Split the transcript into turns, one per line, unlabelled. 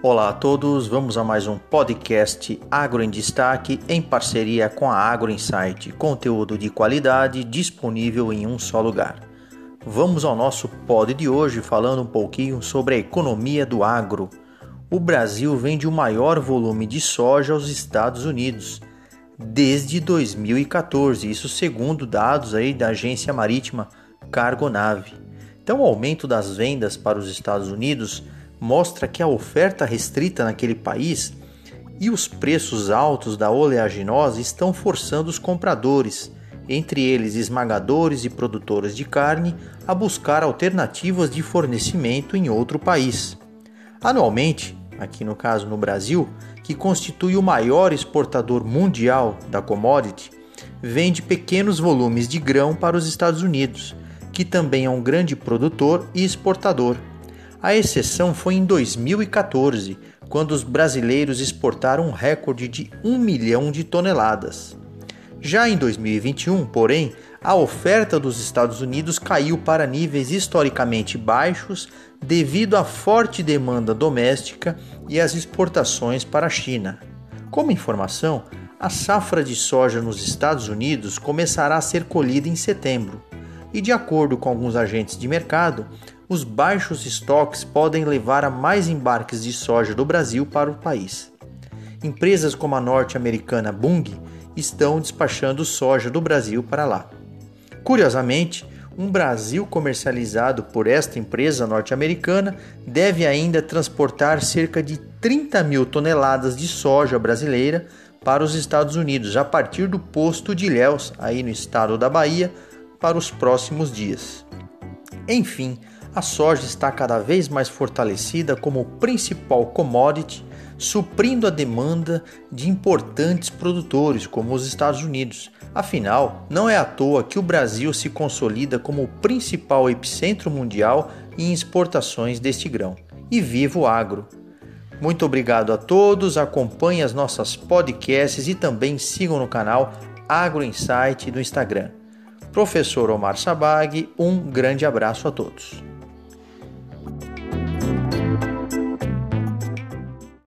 Olá a todos, vamos a mais um podcast Agro em Destaque em parceria com a Agro Insight, conteúdo de qualidade disponível em um só lugar. Vamos ao nosso pod de hoje falando um pouquinho sobre a economia do agro. O Brasil vende o maior volume de soja aos Estados Unidos desde 2014, isso segundo dados aí da agência marítima Cargonave. Então, o aumento das vendas para os Estados Unidos mostra que a oferta restrita naquele país e os preços altos da oleaginosa estão forçando os compradores, entre eles esmagadores e produtores de carne, a buscar alternativas de fornecimento em outro país. Anualmente, aqui no caso no Brasil, que constitui o maior exportador mundial da commodity, vende pequenos volumes de grão para os Estados Unidos, que também é um grande produtor e exportador. A exceção foi em 2014, quando os brasileiros exportaram um recorde de 1 milhão de toneladas. Já em 2021, porém, a oferta dos Estados Unidos caiu para níveis historicamente baixos devido à forte demanda doméstica e às exportações para a China. Como informação, a safra de soja nos Estados Unidos começará a ser colhida em setembro, e de acordo com alguns agentes de mercado, os baixos estoques podem levar a mais embarques de soja do Brasil para o país. Empresas como a norte-americana Bung estão despachando soja do Brasil para lá. Curiosamente, um Brasil comercializado por esta empresa norte-americana deve ainda transportar cerca de 30 mil toneladas de soja brasileira para os Estados Unidos a partir do posto de Ilhéus, aí no estado da Bahia, para os próximos dias. Enfim, a soja está cada vez mais fortalecida como principal commodity, suprindo a demanda de importantes produtores como os Estados Unidos. Afinal, não é à toa que o Brasil se consolida como o principal epicentro mundial em exportações deste grão. E viva o agro! Muito obrigado a todos, acompanhem as nossas podcasts e também sigam no canal Agro Insight do Instagram. Professor Omar Sabag, um grande abraço a todos.